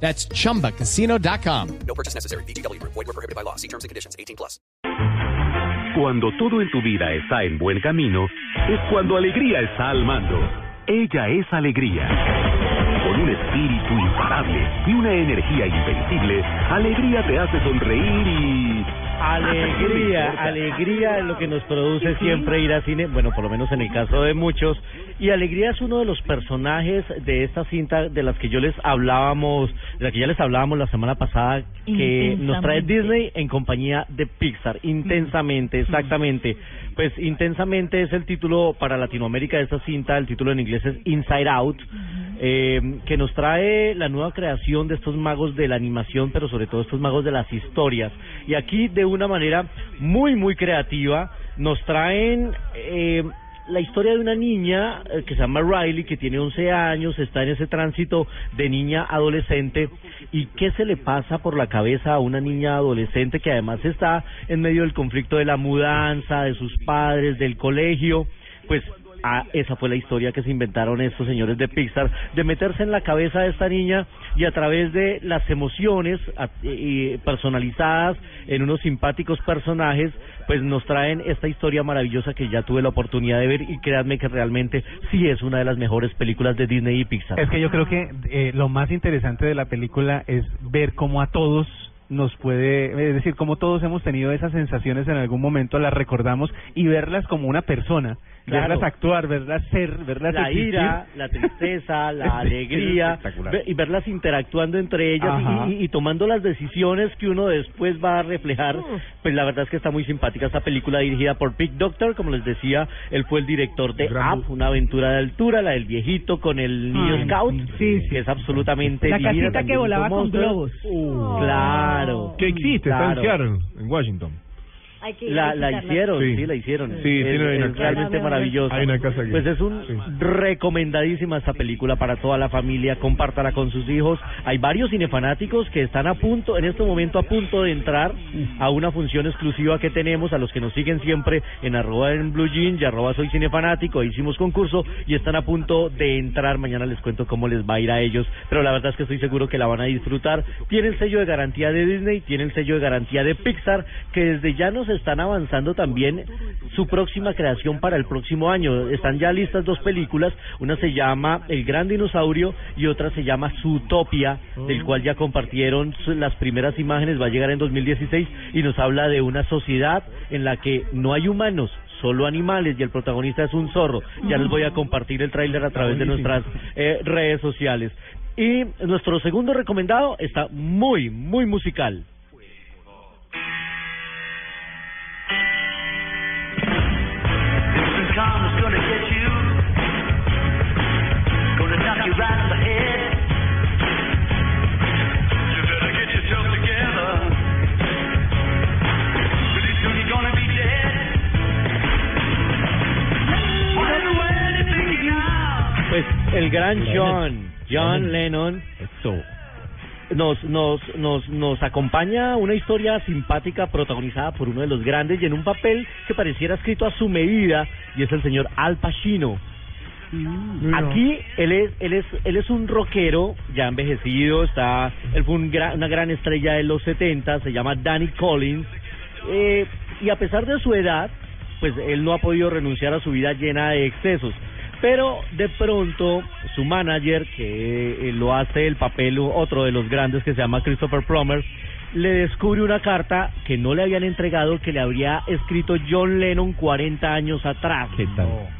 That's chumbacasino.com. No purchase necessary. BGW. Void were prohibited by law. See terms and conditions. 18 plus. Cuando todo en tu vida está en buen camino, es cuando alegría está al mando. Ella es alegría. Con un espíritu imparable y una energía invencible, alegría te hace sonreír y... Alegría, alegría lo que nos produce siempre ir a cine, bueno, por lo menos en el caso de muchos. Y alegría es uno de los personajes de esta cinta de las que yo les hablábamos, de la que ya les hablábamos la semana pasada, que nos trae Disney en compañía de Pixar. Intensamente, exactamente. Pues intensamente es el título para Latinoamérica de esta cinta, el título en inglés es Inside Out. Eh, que nos trae la nueva creación de estos magos de la animación, pero sobre todo estos magos de las historias. Y aquí, de una manera muy, muy creativa, nos traen eh, la historia de una niña eh, que se llama Riley, que tiene 11 años, está en ese tránsito de niña adolescente. ¿Y qué se le pasa por la cabeza a una niña adolescente que además está en medio del conflicto de la mudanza, de sus padres, del colegio? Pues Ah, esa fue la historia que se inventaron estos señores de Pixar, de meterse en la cabeza de esta niña y a través de las emociones personalizadas en unos simpáticos personajes, pues nos traen esta historia maravillosa que ya tuve la oportunidad de ver y créanme que realmente sí es una de las mejores películas de Disney y Pixar. Es que yo creo que eh, lo más interesante de la película es ver cómo a todos nos puede, es decir, cómo todos hemos tenido esas sensaciones en algún momento, las recordamos y verlas como una persona, Claro. verlas actuar, verlas ser, verlas la existir. ira, la tristeza, la alegría, y verlas interactuando entre ellas y, y- y tomando las decisiones que uno después va a reflejar. Pues la verdad es que está muy simpática esta película dirigida por Pete Doctor, como les decía, él fue el director de Up, una aventura de altura, la del viejito con el niño Ay, scout, sí, sí. que es absolutamente La divina, casita que volaba con globos. Uh, claro. Que existe, está Claro. en Seattle, en Washington. Hay que La, hicieron, sí. Sí. la hicieron. Sí, es, una es casa. realmente maravillosa. Hay una casa aquí. Pues es un Sí. recomendadísima esta película para toda la familia. Compártala con sus hijos. Hay varios cinefanáticos que están a punto, en este momento a punto de entrar a una función exclusiva que tenemos a los que nos siguen siempre en arroba en blue jean y arroba soy cinefanático. Hicimos concurso y están a punto de entrar. Mañana les cuento cómo les va a ir a ellos. Pero la verdad es que estoy seguro que la van a disfrutar. Tiene el sello de garantía de Disney, tiene el sello de garantía de Pixar, que desde ya nos están avanzando también su próxima creación para el próximo año. Están ya listas dos películas, una se llama El Gran Dinosaurio y otra se llama Zootopia, del cual ya compartieron las primeras imágenes, va a llegar en 2016 y nos habla de una sociedad en la que no hay humanos, solo animales y el protagonista es un zorro. Ya les voy a compartir el tráiler a través de nuestras eh, redes sociales. Y nuestro segundo recomendado está muy, muy musical. El gran John, John Lennon, nos, nos, nos, nos acompaña una historia simpática protagonizada por uno de los grandes y en un papel que pareciera escrito a su medida y es el señor Al Pacino. Aquí él es, él es, él es un rockero ya envejecido, está, él fue un gran- una gran estrella de los 70, se llama Danny Collins, eh, y a pesar de su edad, pues él no ha podido renunciar a su vida llena de excesos. Pero de pronto su manager, que eh, lo hace el papel otro de los grandes que se llama Christopher Plummer, le descubre una carta que no le habían entregado que le habría escrito John Lennon 40 años atrás.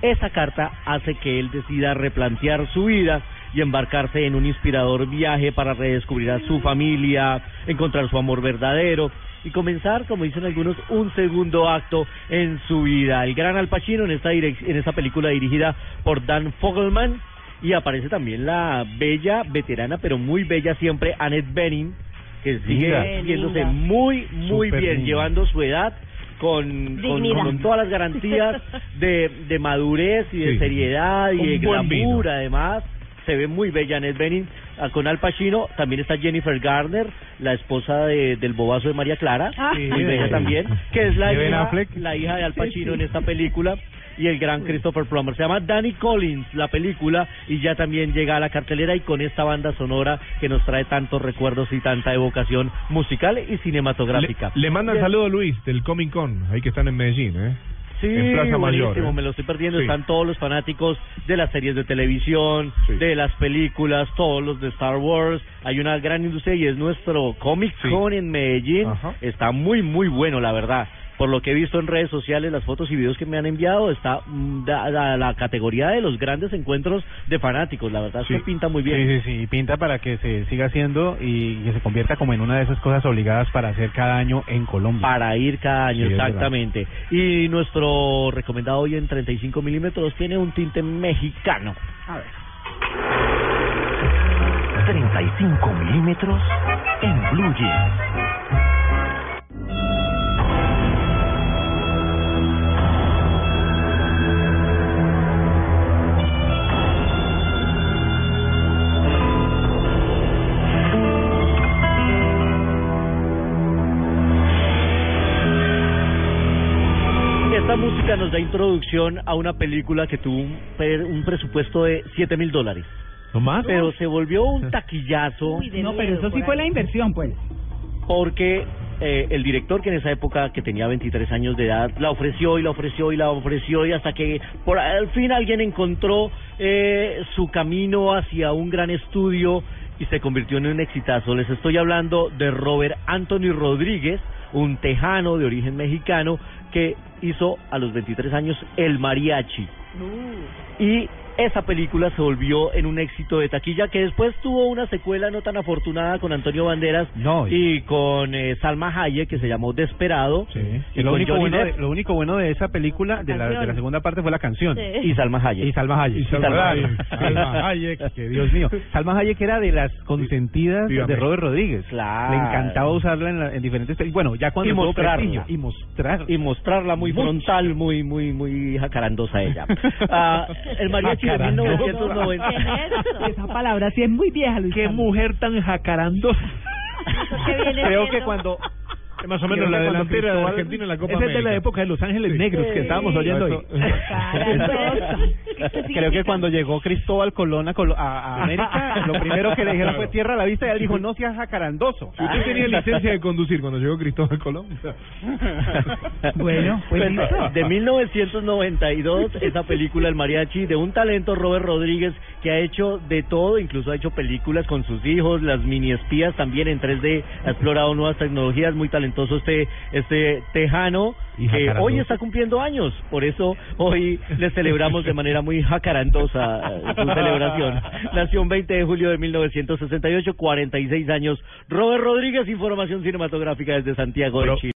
Esa carta hace que él decida replantear su vida y embarcarse en un inspirador viaje para redescubrir a su familia, encontrar su amor verdadero y comenzar, como dicen algunos, un segundo acto en su vida. El gran Al Pacino en esta, direc- en esta película dirigida por Dan Fogelman y aparece también la bella, veterana, pero muy bella siempre, Annette Bening, que sigue viéndose muy, muy bien, linda. llevando su edad con, con, todas las garantías de, de madurez y de Sí. seriedad y Un de vino. además. Se ve muy bella Annette Bening ah, con Al Pacino. También está Jennifer Garner, la esposa de, del bobazo de María Clara, Ah. muy bella Sí. también, que es la hija, la hija de Al Pacino en esta película. Y el gran Christopher Plummer. Se llama Danny Collins, la película, y ya también llega a la cartelera y con esta banda sonora que nos trae tantos recuerdos y tanta evocación musical y Le, cinematográfica. le mandan Bien. saludo Luis del Comic Con, ahí que están en Medellín, ¿eh? Sí, en Plaza Mayor, buenísimo, ¿eh? me lo estoy perdiendo. Sí. Están todos los fanáticos de las series de televisión, Sí. de las películas, todos los de Star Wars. Hay una gran industria y es nuestro Comic. Con en Medellín. Ajá. Está muy, muy bueno, la verdad. Por lo que he visto en redes sociales, las fotos y videos que me han enviado, está mm, da- da- la categoría de los grandes encuentros de fanáticos. La verdad, Sí. se pinta muy bien. Sí, sí, sí, y pinta para que se siga haciendo y que se convierta como en una de esas cosas obligadas para hacer cada año en Colombia. Para ir cada año, Sí, es exactamente. Y nuestro recomendado hoy en 35 milímetros tiene un tinte mexicano. 35 milímetros en Blue Jeans. Esta música nos da introducción a una película que tuvo un, presupuesto de 7 mil dólares. ¿No más? Pero se volvió un taquillazo Uy, No, pero eso sí fue ahí. la inversión, pues. porque eh, el director que en esa época que tenía 23 años de edad la ofreció y la ofreció y la ofreció y hasta que por al fin alguien encontró eh, su camino hacia un gran estudio y se convirtió en un exitazo. Les estoy hablando de Robert Anthony Rodríguez, un tejano de origen mexicano que hizo a los 23 años El Mariachi. Y esa película se volvió en un éxito de taquilla que después tuvo una secuela no tan afortunada con Antonio Banderas No, y con eh, Salma Hayek que se llamó Desperado Sí. y Y lo único, bueno de, lo único bueno de esa película, de la, de la segunda parte, fue la canción. Sí. y Salma Hayek. Y Salma Hayek. Y Salma Hayek. Salma Hayek, que Dios mío. Salma Hayek era de las consentidas Dígame. de Robert Rodríguez. Claro. Le encantaba usarla en, la- en diferentes películas. Bueno, ya cuando Y mostrarla. prestigio. Y mostrar. y mostrarla muy Mucho. frontal, muy muy muy jacarandosa ella. Ah, el mariachi de Jacarandosa. 1990. ¿Qué es eso? Esa palabra sí es muy vieja, Luis. ¡Qué Carlos. mujer tan jacarandosa! ¿Eso qué viene Creo que cuando Más o menos la delantera de Argentina en la Copa Esa es de la América. época de Los Ángeles Negros que estábamos oyendo hoy. Creo que cuando llegó Cristóbal Colón a, a- a América, lo primero que le dijeron fue tierra a la vista y él dijo, no seas jacarandoso. Si usted tenía licencia de conducir cuando llegó Cristóbal Colón. Bueno, pues listo. de 1992 esa película El Mariachi de un talento Robert Rodríguez que ha hecho de todo, incluso ha hecho películas con sus hijos, las mini espías también en 3D, ha explorado nuevas tecnologías, muy talentoso este este tejano Y que hoy está cumpliendo años, por eso hoy le celebramos de manera muy jacarandosa eh, su celebración. Nació un 20 de julio de 1968, 46 años. Robert Rodríguez, información cinematográfica desde Santiago de Chile.